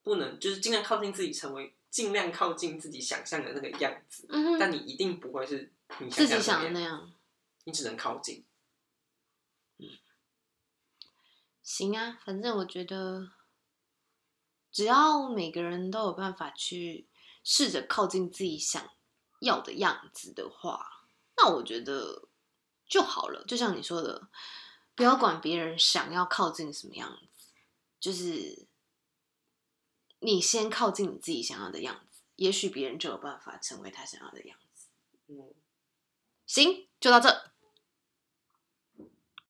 不能就是尽量靠近自己，成为尽量靠近自己想象的那个样子。嗯，但你一定不会是你自己想的那样。你只能靠近。行啊，反正我觉得，只要每个人都有办法去试着靠近自己想要的样子的话，那我觉得就好了。就像你说的，不要管别人想要靠近什么样子，就是你先靠近你自己想要的样子，也许别人就有办法成为他想要的样子。嗯，行，就到这。